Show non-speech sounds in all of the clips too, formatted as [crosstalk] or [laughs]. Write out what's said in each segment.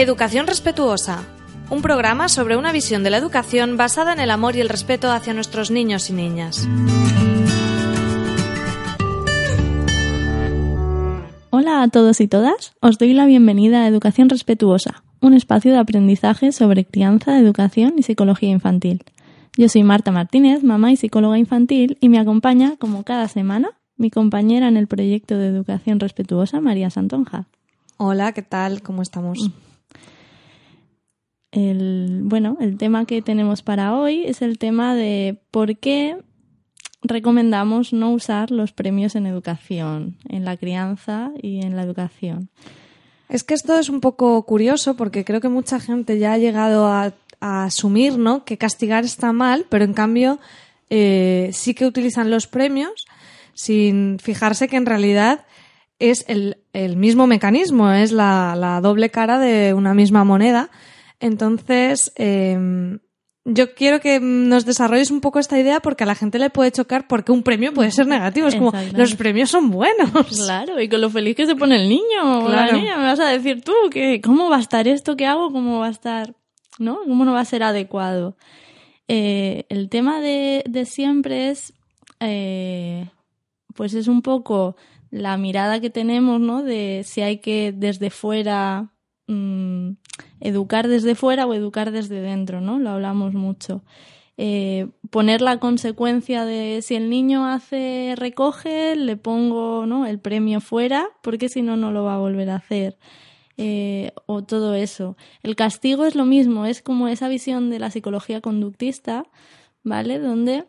Educación respetuosa. Un programa sobre una visión de la educación basada en el amor y el respeto hacia nuestros niños y niñas. Hola a todos y todas, os doy la bienvenida a Educación Respetuosa, un espacio de aprendizaje sobre crianza, educación y psicología infantil. Yo soy Marta Martínez, mamá y psicóloga infantil, y me acompaña, como cada semana, mi compañera en el proyecto de Educación Respetuosa, María Santonja. Hola, ¿qué tal? ¿Cómo estamos? El, bueno, el tema que tenemos para hoy es el tema de por qué recomendamos no usar los premios en educación, en la crianza y en la educación. Es que esto es un poco curioso porque creo que mucha gente ya ha llegado a, asumir ¿no? que castigar está mal, pero en cambio eh, sí que utilizan los premios sin fijarse que en realidad es el, mismo mecanismo, es la, la, doble cara de una misma moneda. Entonces, eh, yo quiero que nos desarrolles un poco esta idea porque a la gente le puede chocar porque un premio puede ser negativo. Es como, los premios son buenos. Claro, y con lo feliz que se pone el niño o la niña, me vas a decir tú que cómo va a estar esto que hago, cómo va a estar, ¿no? ¿Cómo no va a ser adecuado? Eh, el tema de, de siempre es, eh, pues es un poco la mirada que tenemos, ¿no? De si hay que desde fuera mm, educar desde fuera o educar desde dentro, ¿no? Lo hablamos mucho. Eh, poner la consecuencia de si el niño hace recoge, le pongo ¿no? el premio fuera, porque si no, no lo va a volver a hacer. Eh, o todo eso. El castigo es lo mismo, es como esa visión de la psicología conductista, ¿vale? Donde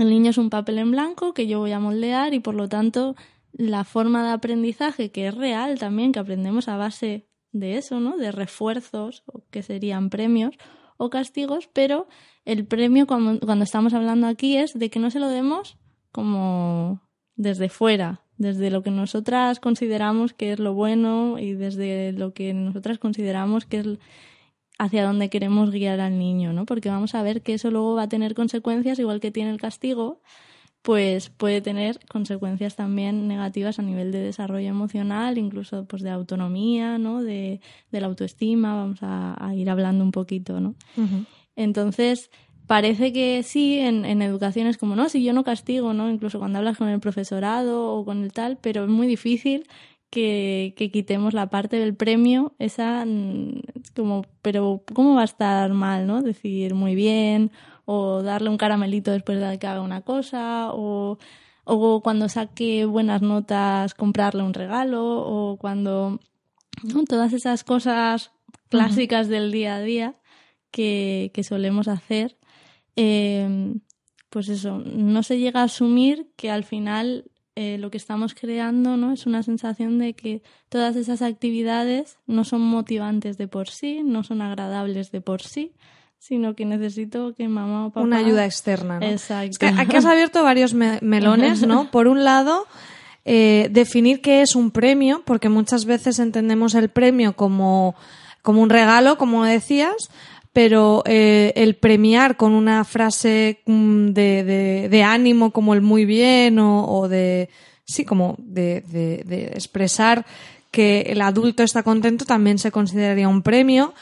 el niño es un papel en blanco que yo voy a moldear y por lo tanto la forma de aprendizaje que es real también, que aprendemos a base de eso, ¿no? De refuerzos, que serían premios o castigos, pero el premio cuando, cuando estamos hablando aquí es de que no se lo demos como desde fuera, desde lo que nosotras consideramos que es lo bueno y desde lo que nosotras consideramos que es hacia dónde queremos guiar al niño, ¿no? Porque vamos a ver que eso luego va a tener consecuencias igual que tiene el castigo pues puede tener consecuencias también negativas a nivel de desarrollo emocional, incluso pues de autonomía, ¿no? De, la autoestima, vamos a, ir hablando un poquito, ¿no? Entonces, parece que sí, en, en, educación es como, no, si yo no castigo, ¿no? Incluso cuando hablas con el profesorado o con el tal, pero es muy difícil que, que quitemos la parte del premio, esa, mm, como, pero ¿cómo va a estar mal, ¿no? Decir muy bien o darle un caramelito después de que haga una cosa, o, o cuando saque buenas notas comprarle un regalo, o cuando todas esas cosas clásicas del día a día que, que solemos hacer, em, pues eso, no se llega a asumir que al final eh, lo que estamos creando ¿no? es una sensación de que todas esas actividades no son motivantes de por sí, no son agradables de por sí, sino que necesito que mamá o papá... Una ayuda externa, ¿no? Exacto. que aquí has abierto varios melones, ¿no? [laughs] Por un lado, eh, definir qué es un premio, porque muchas veces entendemos el premio como, como un regalo, como decías, pero eh, el premiar con una frase mm, de, de, de, ánimo como el muy bien o, o de... Sí, como de, de expresar que el adulto está contento también se consideraría un premio.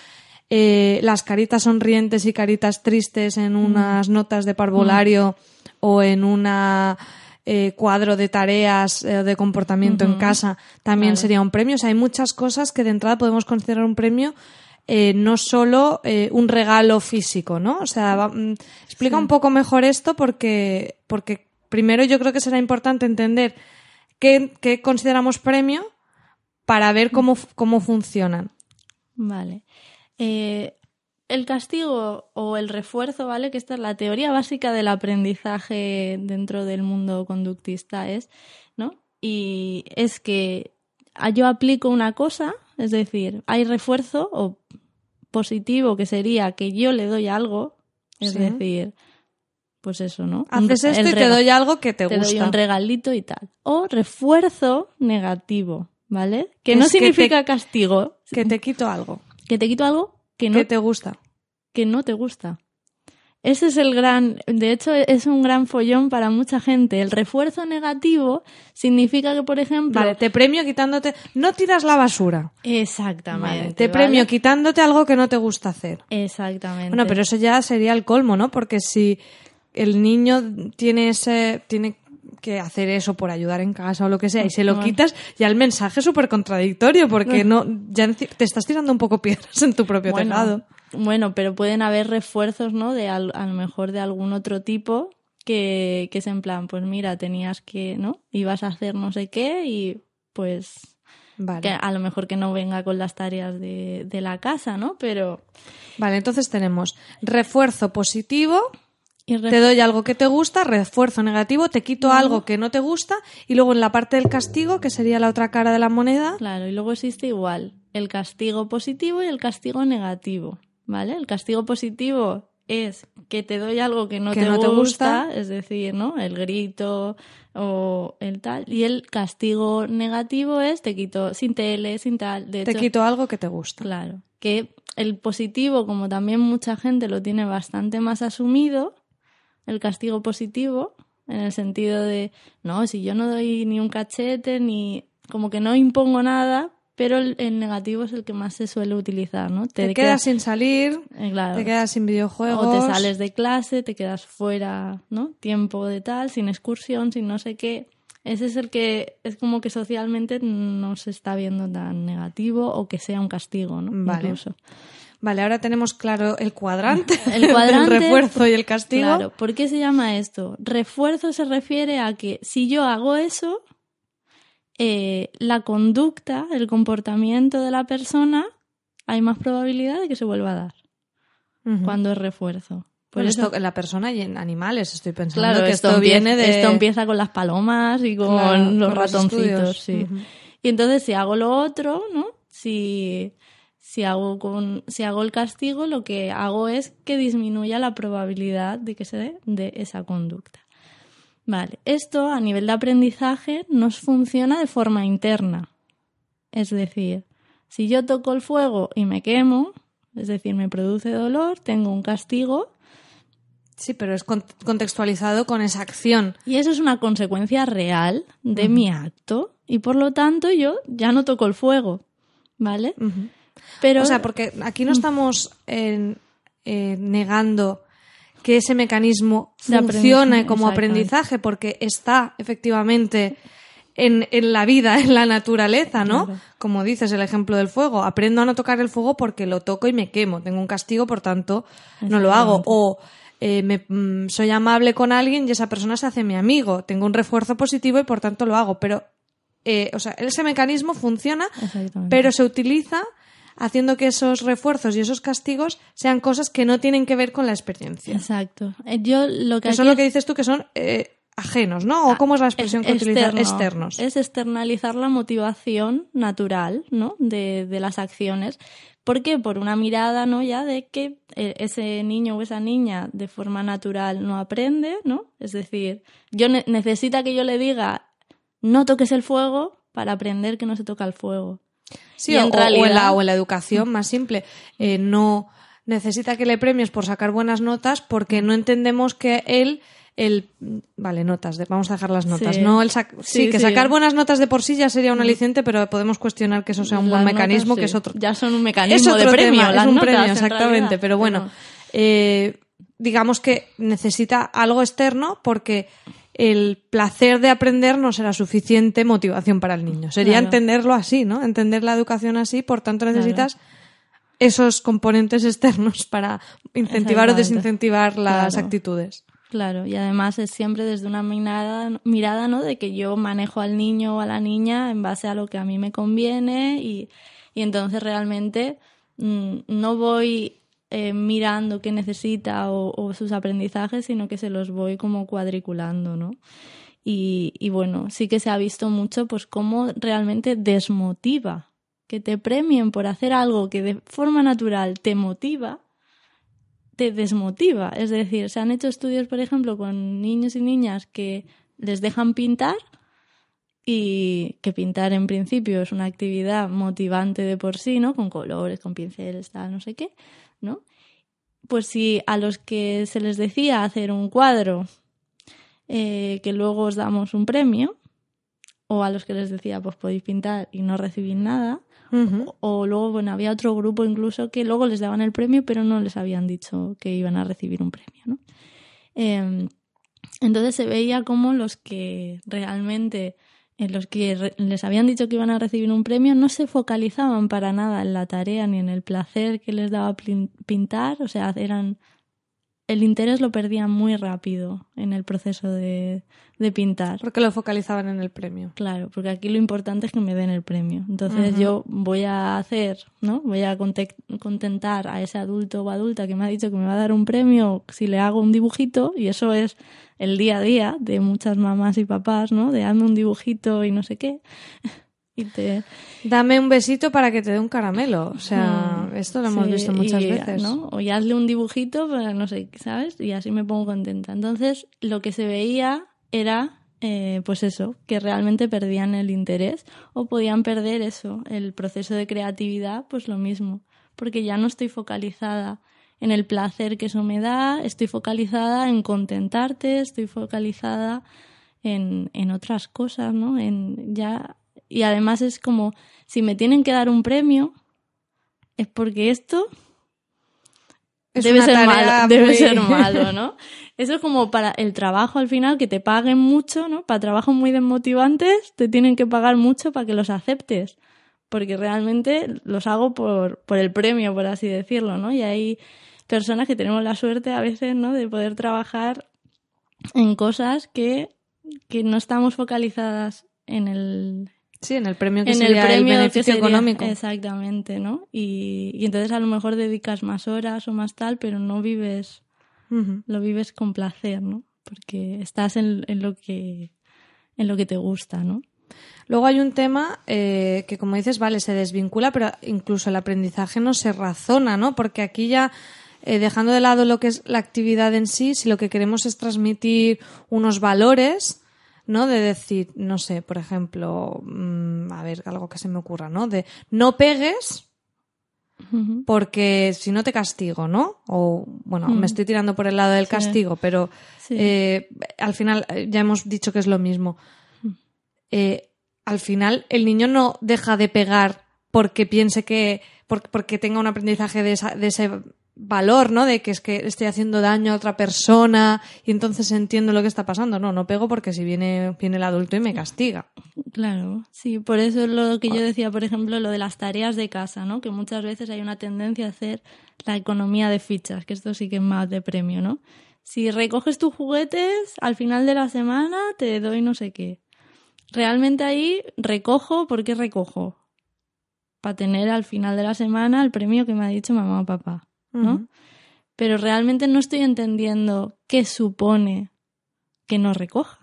Eh, las caritas sonrientes y caritas tristes en mm. unas notas de parvulario mm. o en una eh, cuadro de tareas eh, de comportamiento en casa también sería un premio. O sea, hay muchas cosas que de entrada podemos considerar un premio. no solo un regalo físico, ¿no? O sea, mm, explica un poco mejor esto porque, porque primero yo creo que será importante entender qué, qué consideramos premio para ver cómo, cómo funcionan. Vale. Eh, el castigo o el refuerzo, ¿vale? Que esta es la teoría básica del aprendizaje dentro del mundo conductista, es, ¿no? y es que yo aplico una cosa, es decir, hay refuerzo o positivo que sería que yo le doy algo, es Sí. decir, pues eso, ¿no? Haces esto y te doy algo que te, te doy gusta. un regalito y tal. O refuerzo negativo, ¿vale? Que Es no que te- significa castigo, Que te quito algo que te quito algo que no que te gusta. que no te gusta. Ese es el gran, de hecho es un gran follón para mucha gente. El refuerzo negativo significa que, por ejemplo, Vale, te premio quitándote. No tiras la basura. exactamente, Vale, te ¿vale? premio quitándote algo que no te gusta hacer. exactamente. Bueno, pero eso ya sería el colmo, ¿no? Porque si el niño tiene ese, tiene que hacer eso por ayudar en casa o lo que sea y se lo quitas, ya el mensaje es súper contradictorio porque no, ya te estás tirando un poco piedras en tu propio bueno, tejado. bueno, pero pueden haber refuerzos, ¿no? De al- a lo mejor de algún otro tipo que, que es en plan, pues mira, tenías que, ¿no? Ibas a hacer no sé qué y pues Vale. que a lo mejor que no venga con las tareas de, de la casa, ¿no? Pero Vale, entonces tenemos refuerzo positivo, te doy algo que te gusta, refuerzo negativo, te quito algo que no te gusta y luego en la parte del castigo, que sería la otra cara de la moneda, Claro, y luego existe igual el castigo positivo y el castigo negativo, ¿vale? El castigo positivo es que te doy algo que no, Que te, no te gusta, gusta. es decir, ¿no? El grito o el tal. Y el castigo negativo es te quito sin tele, sin tal. De te hecho, quito algo que te gusta. Claro, que el positivo, como también mucha gente lo tiene bastante más asumido, el castigo positivo, en el sentido de, no, si yo no doy ni un cachete, ni como que no impongo nada, pero el, el negativo es el que más se suele utilizar, ¿no? Te, quedas sin salir, eh, claro, te quedas sin videojuegos. o te sales de clase, te quedas fuera, ¿no? Tiempo de tal, sin excursión, sin no sé qué. Ese es el que es como que socialmente no se está viendo tan negativo o que sea un castigo, ¿no? Vale. Incluso. Vale, ahora tenemos claro el cuadrante, [laughs] El cuadrante, del refuerzo y el castigo. Claro, ¿por qué se llama esto? Refuerzo se refiere a que si yo hago eso, eh, la conducta, el comportamiento de la persona, hay más probabilidad de que se vuelva a dar cuando es refuerzo. Por Bueno, eso, esto en la persona y en animales, estoy pensando claro, que esto, viene de... esto empieza con las palomas y con Claro, los con ratoncitos, sí. Y entonces si hago lo otro, ¿no? Si, si, hago con, si hago el castigo, lo que hago es que disminuya la probabilidad de que se dé de esa conducta. Vale, esto a nivel de aprendizaje nos funciona de forma interna. Es decir, si yo toco el fuego y me quemo, es decir, me produce dolor, tengo un castigo, Sí, pero es con- contextualizado con esa acción. Y eso es una consecuencia real de mi acto. Y por lo tanto yo ya no toco el fuego. ¿Vale? Pero. O sea, porque aquí no estamos eh, eh, negando que ese mecanismo funcione como aprendizaje, porque está efectivamente en, en la vida, en la naturaleza, ¿no? Claro. Como dices, el ejemplo del fuego. Aprendo a no tocar el fuego porque lo toco y me quemo. Tengo un castigo, por tanto, no lo hago. O eh, me- mm, soy amable con alguien y esa persona se hace mi amigo. Tengo un refuerzo positivo y por tanto lo hago. Pero, eh, o sea, ese mecanismo funciona pero se utiliza haciendo que esos refuerzos y esos castigos sean cosas que no tienen que ver con la experiencia. Exacto. Eh, Yo lo que Que son aquí lo que dices tú que son eh, ajenos, ¿no? ¿O cómo es la expresión es que utilizas? externo. Externos. Es externalizar la motivación natural, ¿no? De, de las acciones. ¿Por qué? Por una mirada, ¿no? Ya de que eh, ese niño o esa niña de forma natural no aprende, ¿no? Es decir, yo ne- necesita que yo le diga no toques el fuego para aprender que no se toca el fuego. Sí, o, en o en realidad- la, o en la educación más simple. Eh, no necesita que le premies por sacar buenas notas porque no entendemos que él el vale notas de- vamos a dejar las notas Sí. no el sac- sí, Sí, que sí. sacar buenas notas de por sí ya sería un aliciente pero podemos cuestionar que eso sea un buen mecanismo notas, que es otro Ya son un es mecanismo otro de premio, tema, las es un notas, premio, en exactamente. realidad, pero bueno, eh, digamos que necesita algo externo porque el placer de aprender no será suficiente motivación para el niño. Sería Claro. entenderlo así, ¿no? Entender la educación así, por tanto necesitas esos componentes externos para incentivar o desincentivar las Claro. actitudes. Claro, y además es siempre desde una mirada, mirada, ¿no? De que yo manejo al niño o a la niña en base a lo que a mí me conviene y, y entonces realmente mm, no voy eh, mirando qué necesita o, sus aprendizajes, sino que se los voy como cuadriculando, ¿no? Y, y bueno, sí que se ha visto mucho pues cómo realmente desmotiva. Que te premien por hacer algo que de forma natural te motiva, te desmotiva. Es decir, se han hecho estudios, por ejemplo, con niños y niñas que les dejan pintar y que pintar en principio es una actividad motivante de por sí, ¿no? Con colores, con pinceles, tal, no sé qué, ¿no? Pues si a los que se les decía hacer un cuadro eh, que luego os damos un premio, o a los que les decía pues podéis pintar y no recibir nada, o, o, luego, bueno, había otro grupo incluso que luego les daban el premio pero no les habían dicho que iban a recibir un premio, ¿no? Eh, entonces se veía como los que realmente en los que les habían dicho que iban a recibir un premio no se focalizaban para nada en la tarea ni en el placer que les daba pintar, o sea, eran el interés lo perdían muy rápido en el proceso de, de, pintar. Porque lo focalizaban en el premio. Claro, porque aquí lo importante es que me den el premio. Entonces uh -huh. yo voy a hacer, ¿no? Voy a contentar a ese adulto o adulta que me ha dicho que me va a dar un premio si le hago un dibujito y eso es el día a día de muchas mamás y papás, ¿no? De hazme un dibujito y no sé qué. Y te... Dame un besito para que te dé un caramelo. O sea, mm, esto lo hemos sí, visto muchas y, veces. ¿no? O ya hazle un dibujito para no sé, ¿sabes? Y así me pongo contenta. Entonces, lo que se veía era, eh, pues eso, que realmente perdían el interés o podían perder eso, el proceso de creatividad, pues lo mismo. Porque ya no estoy focalizada en el placer que eso me da, estoy focalizada en contentarte, estoy focalizada en, en otras cosas, ¿no? En ya y además es como si me tienen que dar un premio es porque esto es debe, ser malo, debe ser malo, ¿no? [laughs] Eso es como para el trabajo al final, que te paguen mucho, ¿no? Para trabajos muy desmotivantes te tienen que pagar mucho para que los aceptes, porque realmente los hago por, por el premio, por así decirlo, ¿no? Y hay personas que tenemos la suerte a veces, ¿no? De poder trabajar en cosas que, que no estamos focalizadas en el, Sí, en el premio que en sería el, premio el beneficio sería, económico. Exactamente, ¿no? Y, y, entonces a lo mejor dedicas más horas o más tal, pero no vives, uh -huh. lo vives con placer, ¿no? Porque estás en, en, lo que en lo que te gusta, ¿no? Luego hay un tema eh, que, como dices, vale, se desvincula, pero incluso el aprendizaje no se razona, ¿no? Porque aquí ya, eh, dejando de lado lo que es la actividad en sí, si lo que queremos es transmitir unos valores, ¿no? De decir, no sé, por ejemplo, mmm, a ver, algo que se me ocurra, ¿no? De no pegues porque si no te castigo, ¿no? O, bueno, mm. me estoy tirando por el lado del sí. castigo, pero sí. eh, al final eh, ya hemos dicho que es lo mismo. Eh, al final el niño no deja de pegar porque piense que, porque, porque tenga un aprendizaje de, esa, de ese valor, ¿no? De que es que estoy haciendo daño a otra persona y entonces entiendo lo que está pasando. No, no pego porque si viene, viene el adulto y me castiga. Claro, sí, por eso es lo que yo decía, por ejemplo, lo de las tareas de casa, ¿no? Que muchas veces hay una tendencia a hacer la economía de fichas, que esto sí que es más de premio, ¿no? Si recoges tus juguetes, al final de la semana te doy no sé qué. Realmente ahí recojo, ¿por qué recojo? Para tener al final de la semana el premio que me ha dicho mamá o papá. ¿No? Uh -huh. Pero realmente no estoy entendiendo qué supone que no recoja.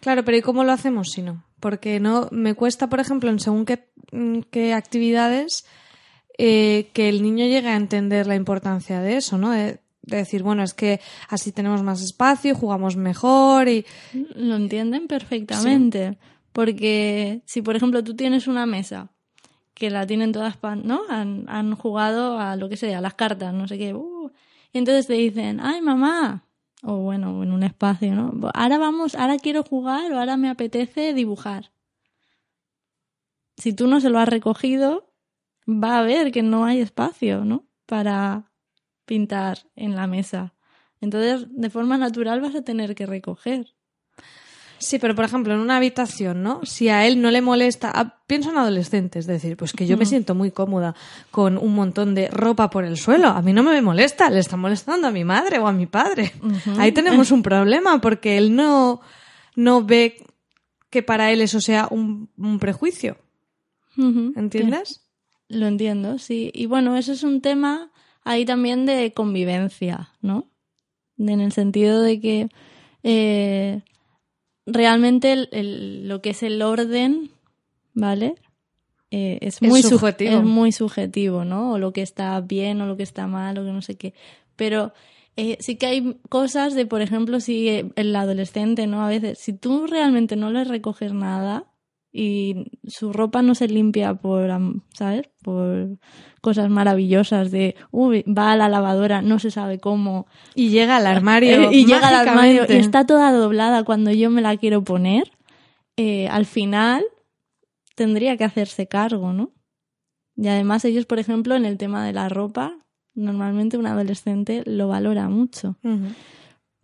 Claro, pero ¿y cómo lo hacemos si no? Porque no me cuesta, por ejemplo, en según qué, qué actividades, eh, que el niño llegue a entender la importancia de eso, ¿no? De, de, decir, bueno, es que así tenemos más espacio, jugamos mejor y... Lo entienden perfectamente. Sí. Porque si, por ejemplo, tú tienes una mesa que la tienen todas, ¿no? Han, jugado a lo que sea, a las cartas, no sé qué. Uh, y entonces te dicen, ay, mamá, o bueno, en un espacio, ¿no? Ahora vamos, ahora quiero jugar o ahora me apetece dibujar. Si tú no se lo has recogido, va a ver que no hay espacio, ¿no? Para pintar en la mesa. Entonces, de forma natural vas a tener que recoger. Sí, pero por ejemplo, en una habitación, ¿no? Si a él no le molesta, a, pienso en adolescentes, es decir, pues que yo me siento muy cómoda con un montón de ropa por el suelo, a mí no me molesta, le está molestando a mi madre o a mi padre. Uh -huh. Ahí tenemos un problema porque él no, no ve que para él eso sea un, un prejuicio. Uh -huh. ¿Entiendes? Lo entiendo, sí. Y bueno, eso es un tema ahí también de convivencia, ¿no? En el sentido de que eh, realmente el- el- lo que es el orden, ¿vale? Eh, es, muy sub- subjetivo. es muy subjetivo, ¿no? O lo que está bien o lo que está mal o que no sé qué. Pero eh, sí que hay cosas de, por ejemplo, si eh, el adolescente, ¿no? A veces, si tú realmente no le recoges nada y su ropa no se limpia por, ¿sabes? Por cosas maravillosas de, uy, va a la lavadora, no se sabe cómo, Y llega al armario. [laughs] y llega al armario y está toda doblada cuando yo me la quiero poner, eh, al final tendría que hacerse cargo, ¿no? Y además ellos, por ejemplo, en el tema de la ropa, normalmente un adolescente lo valora mucho.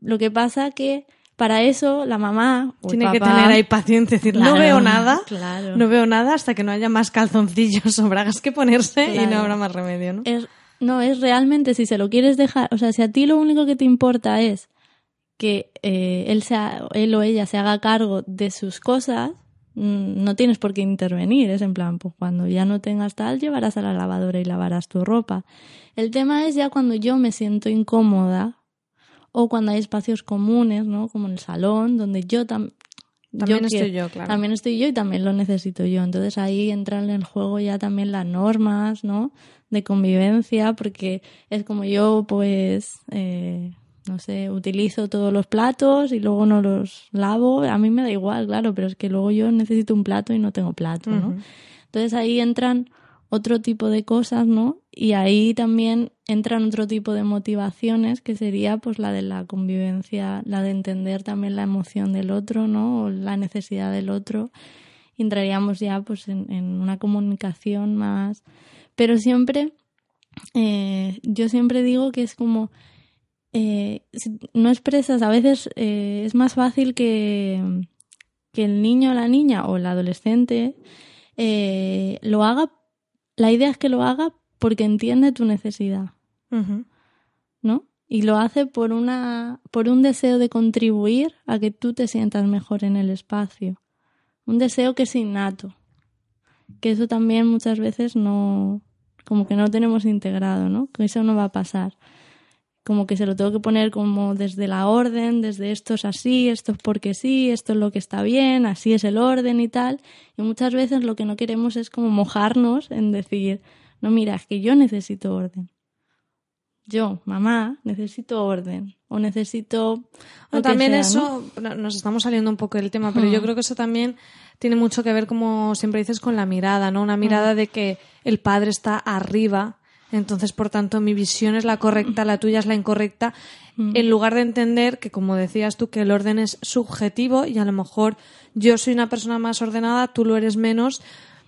Lo que pasa que para eso la mamá o el Tiene que tener ahí paciencia, decir, no Claro, veo nada, Claro. no veo nada hasta que no haya más calzoncillos [laughs] o bragas que ponerse y no habrá más remedio, ¿no? es, no, es realmente si se lo quieres dejar, o sea, si a ti lo único que te importa es que eh, él, sea, él o ella se haga cargo de sus cosas, mm, no tienes por qué intervenir, es en plan, pues cuando ya no tengas tal, llevarás a la lavadora y lavarás tu ropa. El tema es ya cuando yo me siento incómoda o cuando hay espacios comunes, ¿no? Como en el salón, donde yo tam- También yo estoy quiero- yo, claro. también estoy yo y también lo necesito yo. Entonces ahí entran en el juego ya también las normas, ¿no? De convivencia, porque es como yo, pues, eh, no sé, utilizo todos los platos y luego no los lavo. A mí me da igual, claro, pero es que luego yo necesito un plato y no tengo plato, ¿no? Entonces ahí entran otro tipo de cosas, ¿no? Y ahí también entran otro tipo de motivaciones que sería pues la de la convivencia, la de entender también la emoción del otro, ¿no? O la necesidad del otro. Entraríamos ya pues en, una comunicación más. Pero siempre, eh, yo siempre digo que es como eh, no expresas, a veces eh, es más fácil que, que el niño o la niña o el adolescente lo haga, la idea es que lo haga porque entiende tu necesidad. ¿no? Y lo hace por una, por un deseo de contribuir a que tú te sientas mejor en el espacio. Un deseo que es innato. Que eso también muchas veces no, como que no tenemos integrado, ¿no? Que eso no va a pasar. Como que se lo tengo que poner como desde la orden, desde esto es así, esto es porque sí, esto es lo que está bien, así es el orden y tal. Y muchas veces lo que no queremos es como mojarnos en decir, no, mira, es que yo necesito orden. Yo, mamá, necesito orden. O necesito. No, lo que también sea, eso, no- nos estamos saliendo un poco del tema, pero yo creo que eso también tiene mucho que ver, como siempre dices, con la mirada, ¿no? Una mirada de que el padre está arriba, entonces, por tanto, mi visión es la correcta, la tuya es la incorrecta, Hmm. en lugar de entender que, como decías tú, que el orden es subjetivo y a lo mejor yo soy una persona más ordenada, tú lo eres menos.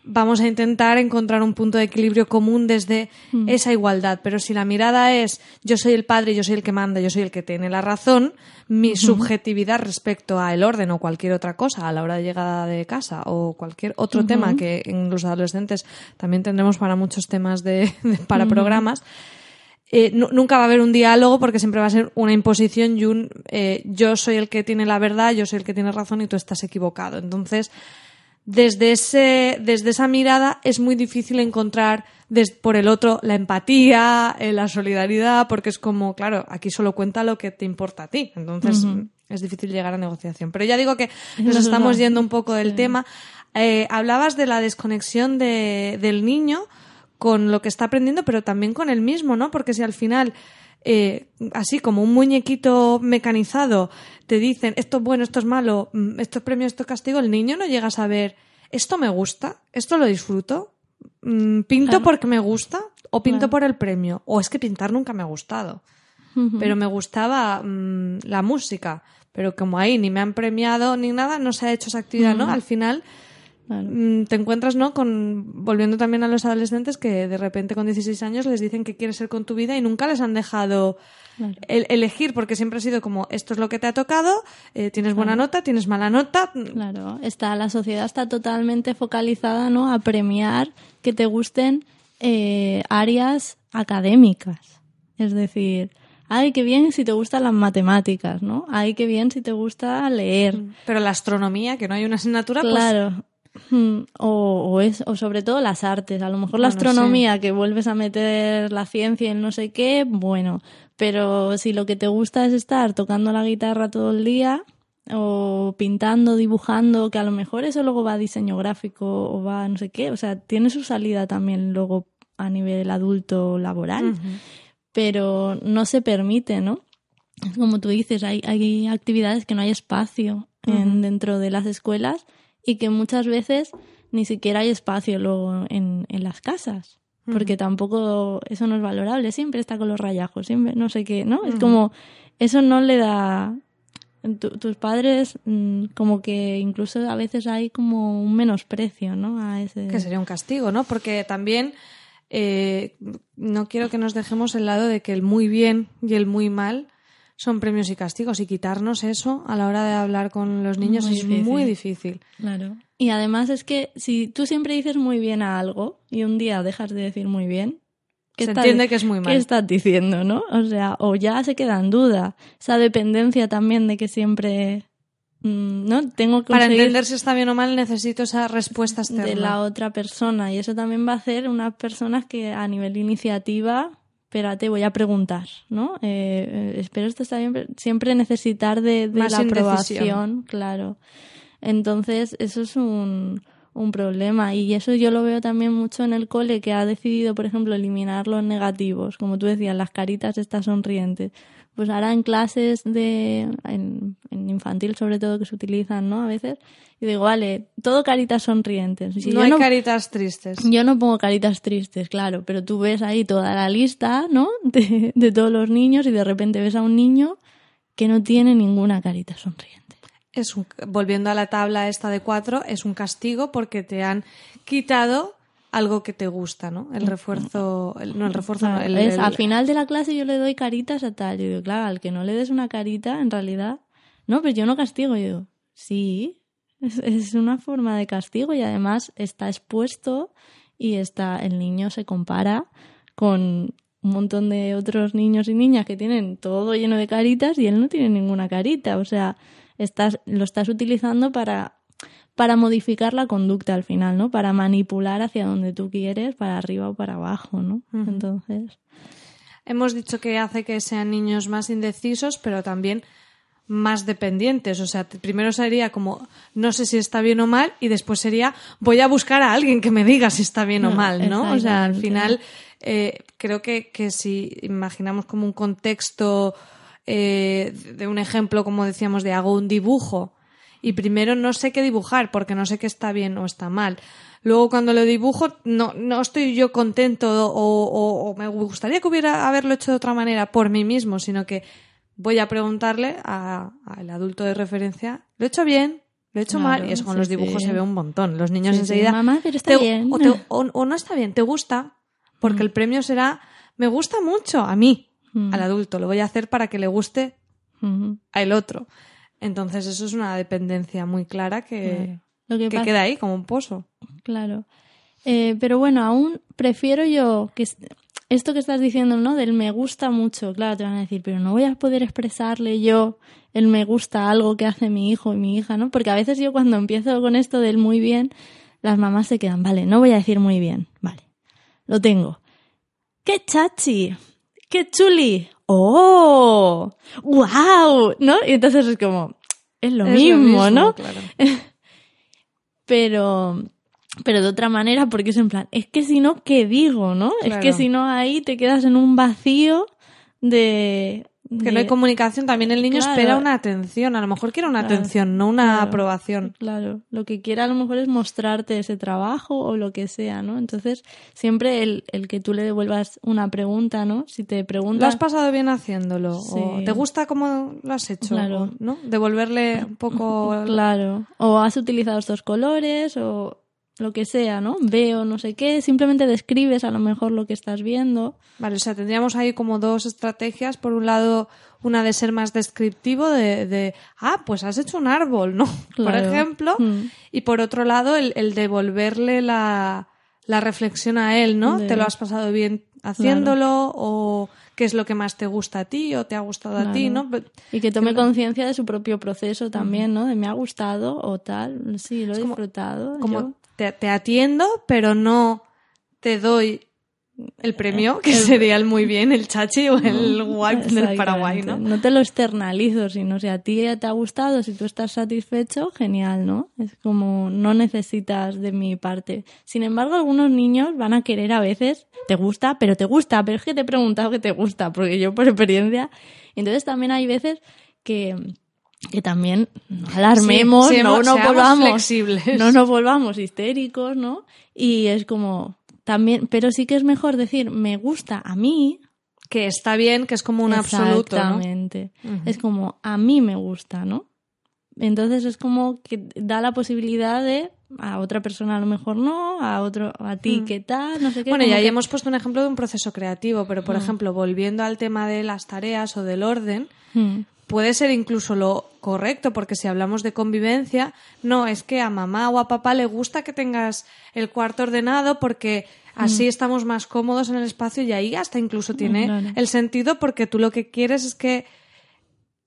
Vamos a intentar encontrar un punto de equilibrio común desde Hmm. esa igualdad. Pero si la mirada es yo soy el padre, yo soy el que manda, yo soy el que tiene la razón, mi subjetividad respecto a el orden o cualquier otra cosa a la hora de llegada de casa o cualquier otro tema que en los adolescentes también tendremos para muchos temas de, [laughs] de- para programas, eh, nu- nunca va a haber un diálogo porque siempre va a ser una imposición y un eh, yo soy el que tiene la verdad, yo soy el que tiene razón y tú estás equivocado. Entonces, desde, ese, desde esa mirada es muy difícil encontrar des- por el otro la empatía, eh, la solidaridad, porque es como, claro, aquí solo cuenta lo que te importa a ti. Entonces es difícil llegar a negociación. Pero ya digo que nos estamos yendo un poco del tema. Eh, hablabas de la desconexión de- del niño con lo que está aprendiendo, pero también con él mismo, ¿no? Porque si al final eh, así como un muñequito mecanizado, te dicen esto es bueno, esto es malo, mm, esto es premio, esto es castigo, el niño no llega a saber esto me gusta, esto lo disfruto, mm, pinto Claro. porque me gusta o pinto Claro. por el premio, o es que pintar nunca me ha gustado, pero me gustaba mm, la música, pero como ahí ni me han premiado ni nada, no se ha hecho esa actividad, ¿no? Al final Claro. mm, te encuentras, ¿no? Con, volviendo también a los adolescentes que de repente con 16 años les dicen que quieres ser con tu vida y nunca les han dejado Claro. el- elegir porque siempre ha sido como esto es lo que te ha tocado, eh, tienes buena nota, tienes mala nota. Claro, está, la sociedad está totalmente focalizada ¿no? a premiar que te gusten eh, áreas académicas. Es decir, ay, qué bien si te gustan las matemáticas, ¿no? Ay, qué bien si te gusta leer. Pero la astronomía, que no hay una asignatura, pues Claro. Mm, O, o es, o sobre todo las artes. A lo mejor la astronomía, que vuelves a meter la ciencia y el no sé qué, bueno. Pero si lo que te gusta es estar tocando la guitarra todo el día, o pintando, dibujando, que a lo mejor eso luego va a diseño gráfico o va a no sé qué, o sea, tiene su salida también luego a nivel adulto laboral, pero no se permite, ¿no? Como tú dices, hay, hay actividades que no hay espacio en, dentro de las escuelas y que muchas veces ni siquiera hay espacio luego en, en las casas. Porque tampoco eso no es valorable, siempre está con los rayajos, siempre no sé qué, ¿no? Es como, eso no le da tus padres mm, como que incluso a veces hay como un menosprecio, ¿no? A ese... Que sería un castigo, ¿no? Porque también eh, no quiero que nos dejemos el lado de que el muy bien y el muy mal son premios y castigos y quitarnos eso a la hora de hablar con los niños es muy difícil. Claro. Y además es que si tú siempre dices muy bien a algo y un día dejas de decir muy bien, se entiende que es muy mal. ¿Qué estás diciendo, no? O sea, o ya se queda en duda. Esa dependencia también de que siempre mm, ¿no? Tengo que Para entender si está bien o mal necesito esa respuesta externa. De la otra persona. Y eso también va a hacer unas personas que a nivel iniciativa espérate, voy a preguntar, ¿no? Eh, eh, espero esto está bien, siempre necesitar de, la aprobación, claro. Entonces, eso es un, un problema y eso yo lo veo también mucho en el cole que ha decidido, por ejemplo, eliminar los negativos, como tú decías, las caritas estas sonrientes. Pues ahora en clases de en, infantil sobre todo que se utilizan, ¿no? A veces y digo, vale, todo caritas sonrientes. no hay caritas tristes. Yo no pongo caritas tristes, claro, pero tú ves ahí toda la lista, ¿no? [laughs] De, de todos los niños y de repente ves a un niño que no tiene ninguna carita sonriente es volviendo a la tabla esta de cuatro, es un castigo porque te han quitado algo que te gusta, ¿no? El refuerzo, no, el refuerzo no, el, Al final de la clase yo le doy caritas a tal. Yo digo, claro, al que no le des una carita, en realidad, no, pero yo no castigo. Yo digo, sí, es, es una forma de castigo y además está expuesto y está, el niño se compara con un montón de otros niños y niñas que tienen todo lleno de caritas y él no tiene ninguna carita. O sea, estás, lo estás utilizando para, para modificar la conducta al final, ¿no? Para manipular hacia donde tú quieres, para arriba o para abajo, ¿no? Entonces. Hemos dicho que hace que sean niños más indecisos, pero también más dependientes. O sea, primero sería como no sé si está bien o mal y después sería voy a buscar a alguien que me diga si está bien o mal, ¿no? O sea, al final eh, creo que, que si imaginamos como un contexto eh, de un ejemplo, como decíamos, de hago un dibujo y primero no sé qué dibujar porque no sé qué está bien o está mal. Luego cuando lo dibujo no, no estoy yo contento o, me gustaría que hubiera haberlo hecho de otra manera por mí mismo, sino que voy a preguntarle al adulto de referencia, ¿lo he hecho bien? ¿Lo he hecho mal? Y eso con los dibujos se ve un montón. Los niños enseguida... Mamá, pero está bien. O, no está bien, ¿te gusta? Porque mm. el premio será, me gusta mucho a mí al adulto, lo voy a hacer para que le guste al otro. Entonces eso es una dependencia muy clara que, que, queda ahí como un pozo. Claro. Eh, pero bueno, aún prefiero yo que esto que estás diciendo, ¿no? Del me gusta mucho, claro, te van a decir, pero no voy a poder expresarle yo el me gusta algo que hace mi hijo y mi hija, ¿no? Porque a veces yo cuando empiezo con esto del muy bien, las mamás se quedan, vale, no voy a decir muy bien, vale, lo tengo. ¡Qué chachi! ¡Qué chuli! ¡Oh! ¡Wow! ¿No? Y entonces es como, es lo mismo, ¿no? [laughs] pero, pero de otra manera, porque es en plan, es que si no, ¿qué digo, no? Es que si no, ahí te quedas en un vacío de, que no hay comunicación, también el niño espera una atención, a lo mejor quiere una atención, no una aprobación. Claro, lo que quiere a lo mejor es mostrarte ese trabajo o lo que sea, ¿no? Entonces, siempre el, el que tú le devuelvas una pregunta, ¿no? Si te preguntas... ¿Lo has pasado bien haciéndolo? O ¿Te gusta cómo lo has hecho? Claro. ¿no? Devolverle un poco... [laughs] Claro. O has utilizado estos colores o lo que sea, ¿no? Veo no sé qué, simplemente describes a lo mejor lo que estás viendo. Vale, o sea, tendríamos ahí como dos estrategias. Por un lado, una de ser más descriptivo, de, de ah, pues has hecho un árbol, ¿no? [laughs] Por ejemplo. Mm. Y por otro lado, el, el devolverle la, la, reflexión a él, ¿no? ¿Te lo has pasado bien haciéndolo? O qué es lo que más te gusta a ti o te ha gustado a ti, ¿no? Y que tome conciencia de su propio proceso también, ¿no? De me ha gustado o tal, sí, lo he disfrutado. Como te, atiendo, pero no te doy el premio, que sería el muy bien, el chachi o el wipe del Paraguay, ¿no? No te lo externalizo, sino si a ti te ha gustado, si tú estás satisfecho, genial, ¿no? Es como no necesitas de mi parte. Sin embargo, algunos niños van a querer a veces, te gusta, pero te gusta, pero es que te he preguntado que te gusta, porque yo por experiencia. Entonces también hay veces que que también alarmemos, no nos volvamos flexibles. no nos volvamos histéricos, ¿no? Y es como también, pero sí que es mejor decir me gusta a mí que está bien, que es como un absoluto, Exactamente. Es como a mí me gusta, ¿no? Entonces es como que da la posibilidad de a otra persona a lo mejor no, a otro a ti qué tal, no sé qué. Bueno, y ahí hemos puesto un ejemplo de un proceso creativo, pero por ejemplo, volviendo al tema de las tareas o del orden, puede ser incluso lo correcto, porque si hablamos de convivencia, no, es que a mamá o a papá le gusta que tengas el cuarto ordenado porque así mm. estamos más cómodos en el espacio y ahí hasta incluso mm, tiene el sentido porque tú lo que quieres es que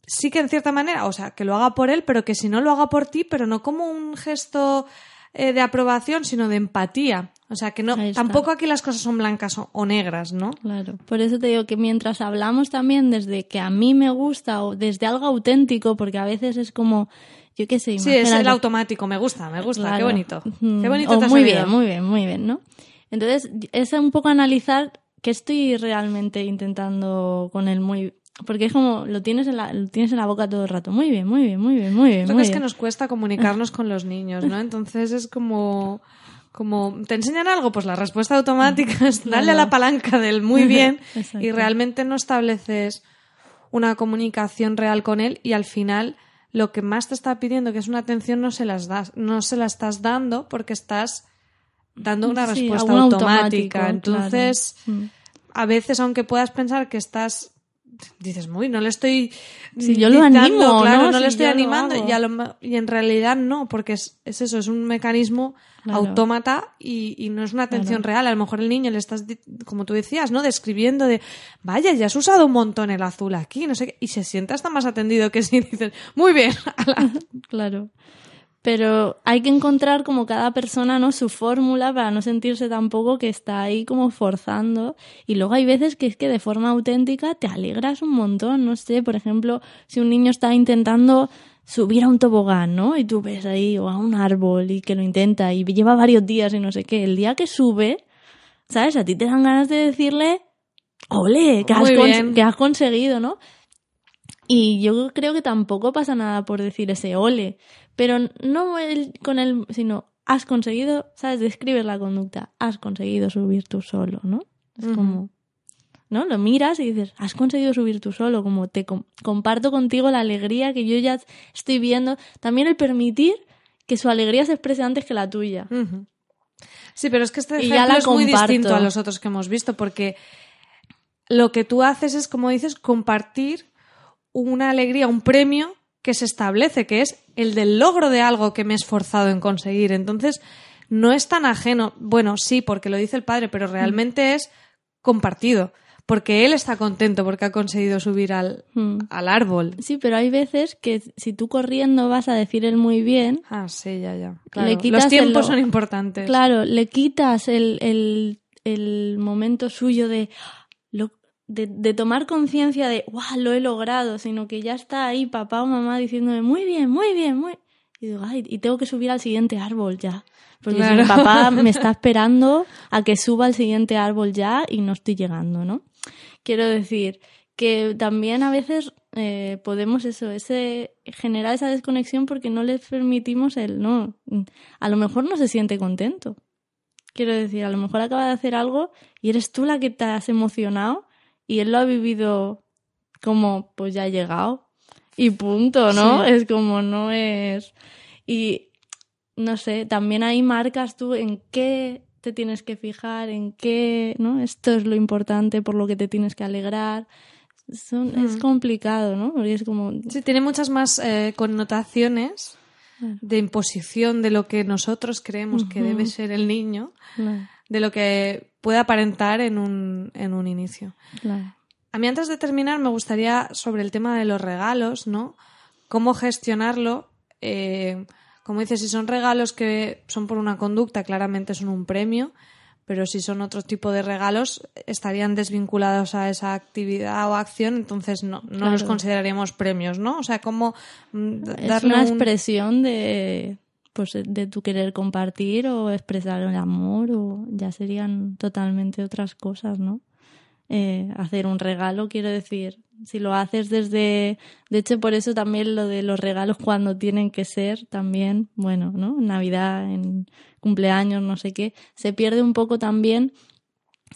sí que en cierta manera, o sea, que lo haga por él, pero que si no lo haga por ti, pero no como un gesto eh, de aprobación, sino de empatía. O sea, que no, tampoco aquí las cosas son blancas o, negras, ¿no? Claro. Por eso te digo que mientras hablamos también desde que a mí me gusta o desde algo auténtico, porque a veces es como, yo qué sé. Sí, es el automático, me gusta, me gusta, qué bonito. Qué bonito te Muy bien, muy bien, muy bien, ¿no? Entonces, es un poco analizar qué estoy realmente intentando con el muy porque es como lo tienes en la, lo tienes en la boca todo el rato. Muy bien, muy bien, muy bien, muy bien. Creo que es que nos cuesta comunicarnos con los niños, ¿no? Entonces es como como te enseñan algo, pues la respuesta automática [laughs] es darle a la palanca del muy [laughs] bien y realmente no estableces una comunicación real con él y al final lo que más te está pidiendo, que es una atención, no se las das, no se la estás dando porque estás dando una respuesta automática. Entonces, mm. a veces, aunque puedas pensar que estás dices, muy, no le estoy. Si yo lo animo, claro, no, le estoy animando y, y, en realidad no, porque es, es eso, es un mecanismo autómata y, y, no es una atención real. A lo mejor el niño le estás, como tú decías, ¿no? Describiendo de, vaya, ya has usado un montón el azul aquí, no sé qué, y se siente hasta más atendido que si [laughs] dices, muy bien. [laughs] claro pero hay que encontrar como cada persona no su fórmula para no sentirse tampoco que está ahí como forzando. Y luego hay veces que es que de forma auténtica te alegras un montón no sé por ejemplo si un niño está intentando subir a un tobogán no y tú ves ahí o a un árbol y que lo intenta y lleva varios días y no sé qué el día que sube sabes a ti te dan ganas de decirle ole que has, que has conseguido no y yo creo que tampoco pasa nada por decir ese ole, pero no con el, sino has conseguido, ¿sabes? Describes la conducta, has conseguido subir tú solo, ¿no? Es como, ¿no? Lo miras y dices, has conseguido subir tú solo, como te comparto contigo la alegría que yo ya estoy viendo. También el permitir que su alegría se exprese antes que la tuya. Sí, pero es que este ejemplo es muy distinto a los otros que hemos visto, porque lo que tú haces es, como dices, compartir una alegría, un premio que se establece, que es el del logro de algo que me he esforzado en conseguir. Entonces, no es tan ajeno. Bueno, sí, porque lo dice el padre, pero realmente es compartido. Porque él está contento porque ha conseguido subir al, mm. al árbol. Sí, pero hay veces que si tú corriendo vas a decir él muy bien. Ah, sí, ya, ya. Los tiempos son importantes. Claro, le quitas el, el, el momento suyo de de, tomar conciencia de, ¡guau! Lo he logrado, sino que ya está ahí papá o mamá diciéndome, muy bien, muy bien, muy. Y digo, ay, y tengo que subir al siguiente árbol ya. Porque mi papá [laughs] me está esperando a que suba al siguiente árbol ya y no estoy llegando, ¿no? Quiero decir que también a veces eh, podemos eso, ese, generar esa desconexión porque no les permitimos el no. A lo mejor no se siente contento. Quiero decir, a lo mejor acaba de hacer algo y eres tú la que te has emocionado y él lo ha vivido como, pues ya ha llegado y punto, ¿no? Es como no es... Y no sé, también ahí marcas tú en qué te tienes que fijar, en qué, ¿no? Esto es lo importante por lo que te tienes que alegrar. Es mm. complicado, ¿no? Porque es como... Sí, tiene muchas más eh, connotaciones de imposición de lo que nosotros creemos que debe ser el niño, de lo que puede aparentar en un, en un inicio. A mí antes de terminar me gustaría sobre el tema de los regalos, ¿no? Cómo gestionarlo. Eh, como dices, si son regalos que son por una conducta, claramente son un premio, pero si son otro tipo de regalos, estarían desvinculados a esa actividad o acción, entonces no, no los consideraríamos premios, ¿no? O sea, como mm, es una expresión de pues de tu querer compartir o expresar el amor o ya serían totalmente otras cosas, ¿no? Eh, hacer un regalo, quiero decir, si lo haces desde, de hecho por eso también lo de los regalos cuando tienen que ser también, bueno, ¿no? Navidad, en cumpleaños, no sé qué, se pierde un poco también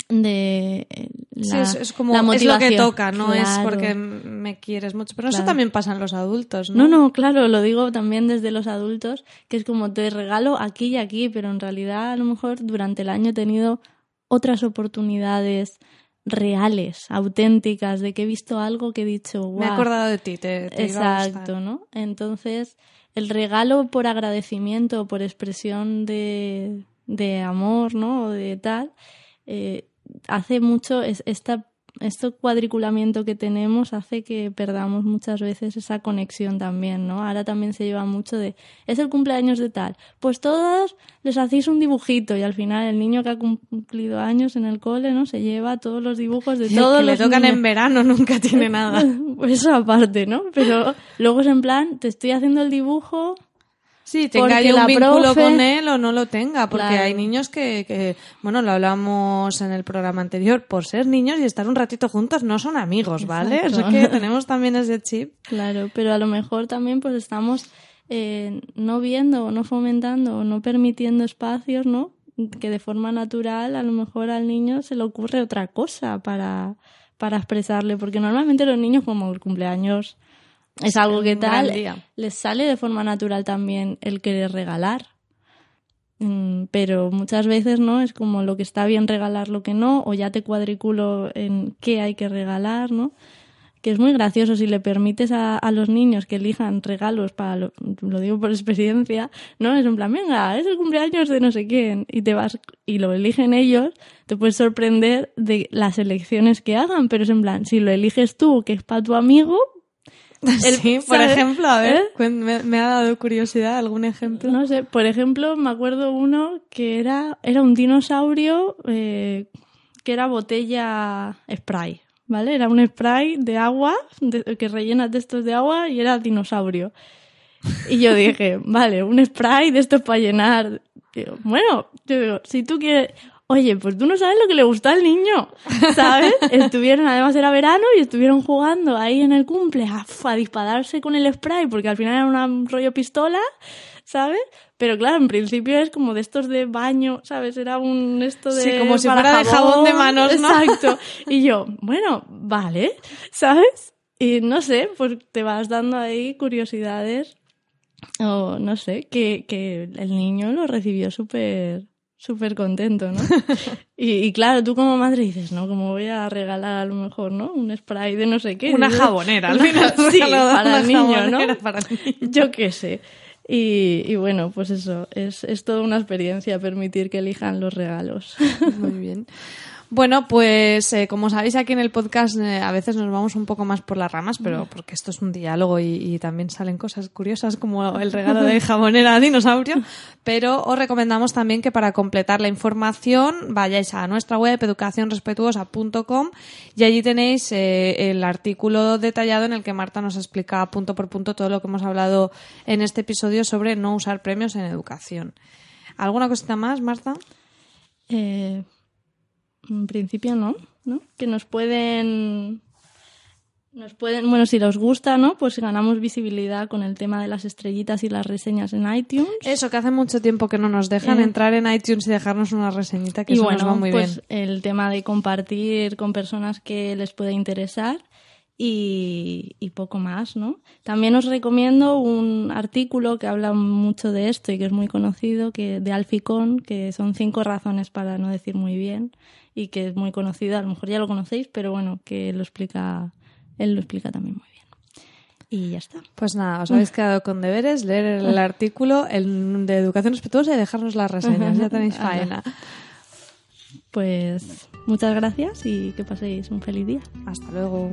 de eh, la, sí, es, como es lo que toca, no es porque me quieres mucho, pero eso también pasa en los adultos, ¿no? No, no, claro, lo digo también desde los adultos, que es como te regalo aquí y aquí, pero en realidad a lo mejor durante el año he tenido otras oportunidades reales, auténticas, de que he visto algo que he dicho, Me he acordado de ti, te, Exacto, ¿no? Entonces, el regalo por agradecimiento, por expresión de, de amor, ¿no? O de tal, eh, hace mucho es, esta este cuadriculamiento que tenemos hace que perdamos muchas veces esa conexión también, ¿no? Ahora también se lleva mucho de, es el cumpleaños de tal, pues todos les hacéis un dibujito y al final el niño que ha cumplido años en el cole, ¿no? Se lleva todos los dibujos de [laughs] todos que los le tocan en verano [laughs] nunca tiene nada. [laughs] eso aparte, ¿no? Pero luego es en plan, te estoy haciendo el dibujo, Sí, tenga yo un vínculo con él o no lo tenga, porque hay niños que, que, bueno, lo hablamos en el programa anterior, por ser niños y estar un ratito juntos no son amigos, ¿vale? O [laughs] que tenemos también ese chip. Claro, pero a lo mejor también pues estamos eh, no viendo o no fomentando o no permitiendo espacios, ¿no? Que de forma natural a lo mejor al niño se le ocurre otra cosa para, para expresarle, porque normalmente los niños como el cumpleaños es algo que tal les sale de forma natural también el querer regalar. Mm, pero muchas veces no es como lo que está bien regalar, lo que no, o ya te cuadriculo en qué hay que regalar, ¿no? Que es muy gracioso si le permites a, los niños que elijan regalos para, lo, lo, digo por experiencia, ¿no? Es en plan, venga, es el cumpleaños de no sé quién, y te vas, y lo eligen ellos, te puedes sorprender de las elecciones que hagan, pero es en plan, si lo eliges tú, que es para tu amigo, [laughs] sí, por ejemplo, a ver, ¿Eh? me, ha dado curiosidad algún ejemplo. No sé, por ejemplo, me acuerdo uno que era, era un dinosaurio eh, que era botella spray, ¿vale? Era un spray de agua, que rellenas de estos de agua y era dinosaurio. Y yo dije, [laughs] vale, un spray de estos para llenar. bueno, yo digo, si tú quieres, Oye, pues tú no sabes lo que le gusta al niño, ¿sabes? [laughs] estuvieron, además era verano, y estuvieron jugando ahí en el cumple a, a dispararse con el spray, porque al final era un rollo pistola, ¿sabes? Pero claro, en principio es como de estos de baño, ¿sabes? Era un esto de. Sí, como si fuera de jabón de manos, ¿no? Exacto. [laughs] Y yo, bueno, vale, ¿sabes? Y no sé, pues te vas dando ahí curiosidades, o no sé, que, que el niño lo recibió súper súper contento, ¿no? [laughs] y, claro, tú como madre dices, ¿no? Como voy a regalar a lo mejor, ¿no? Un spray de no sé qué. Una jabonera, al final. [laughs] sí, para el niño, ¿no? Yo qué sé. Y, y, bueno, pues eso, es, es toda una experiencia permitir que elijan los regalos. Muy bien. Bueno, pues eh, como sabéis aquí en el podcast eh, a veces nos vamos un poco más por las ramas, pero porque esto es un diálogo y, también salen cosas curiosas como el regalo de jabonera a dinosaurio, [laughs] pero os recomendamos también que para completar la información vayáis a nuestra web educacionrespetuosa.com y allí tenéis eh, el artículo detallado en el que Marta nos explica punto por punto todo lo que hemos hablado en este episodio sobre no usar premios en educación. ¿Alguna cosita más, Marta? Eh, en principio no, ¿no? Que nos pueden nos pueden, bueno, si les gusta, ¿no? Pues ganamos visibilidad con el tema de las estrellitas y las reseñas en iTunes. Eso, que hace mucho tiempo que no nos dejan eh, entrar en iTunes y dejarnos una reseñita, que eso nos va muy pues El tema de compartir con personas que les pueda interesar y, y, poco más, ¿no? También os recomiendo un artículo que habla mucho de esto y que es muy conocido, que de Alficón, que son cinco razones para no decir muy bien y que es muy conocido, a lo mejor ya lo conocéis, pero bueno, que lo explica, él lo explica también muy bien. Y ya está. Pues nada, os habéis [laughs] quedado con deberes, leer el artículo el de educación respetuosa y dejarnos las reseñas, ya tenéis faena. Pues muchas gracias y que paséis un feliz día. Hasta luego.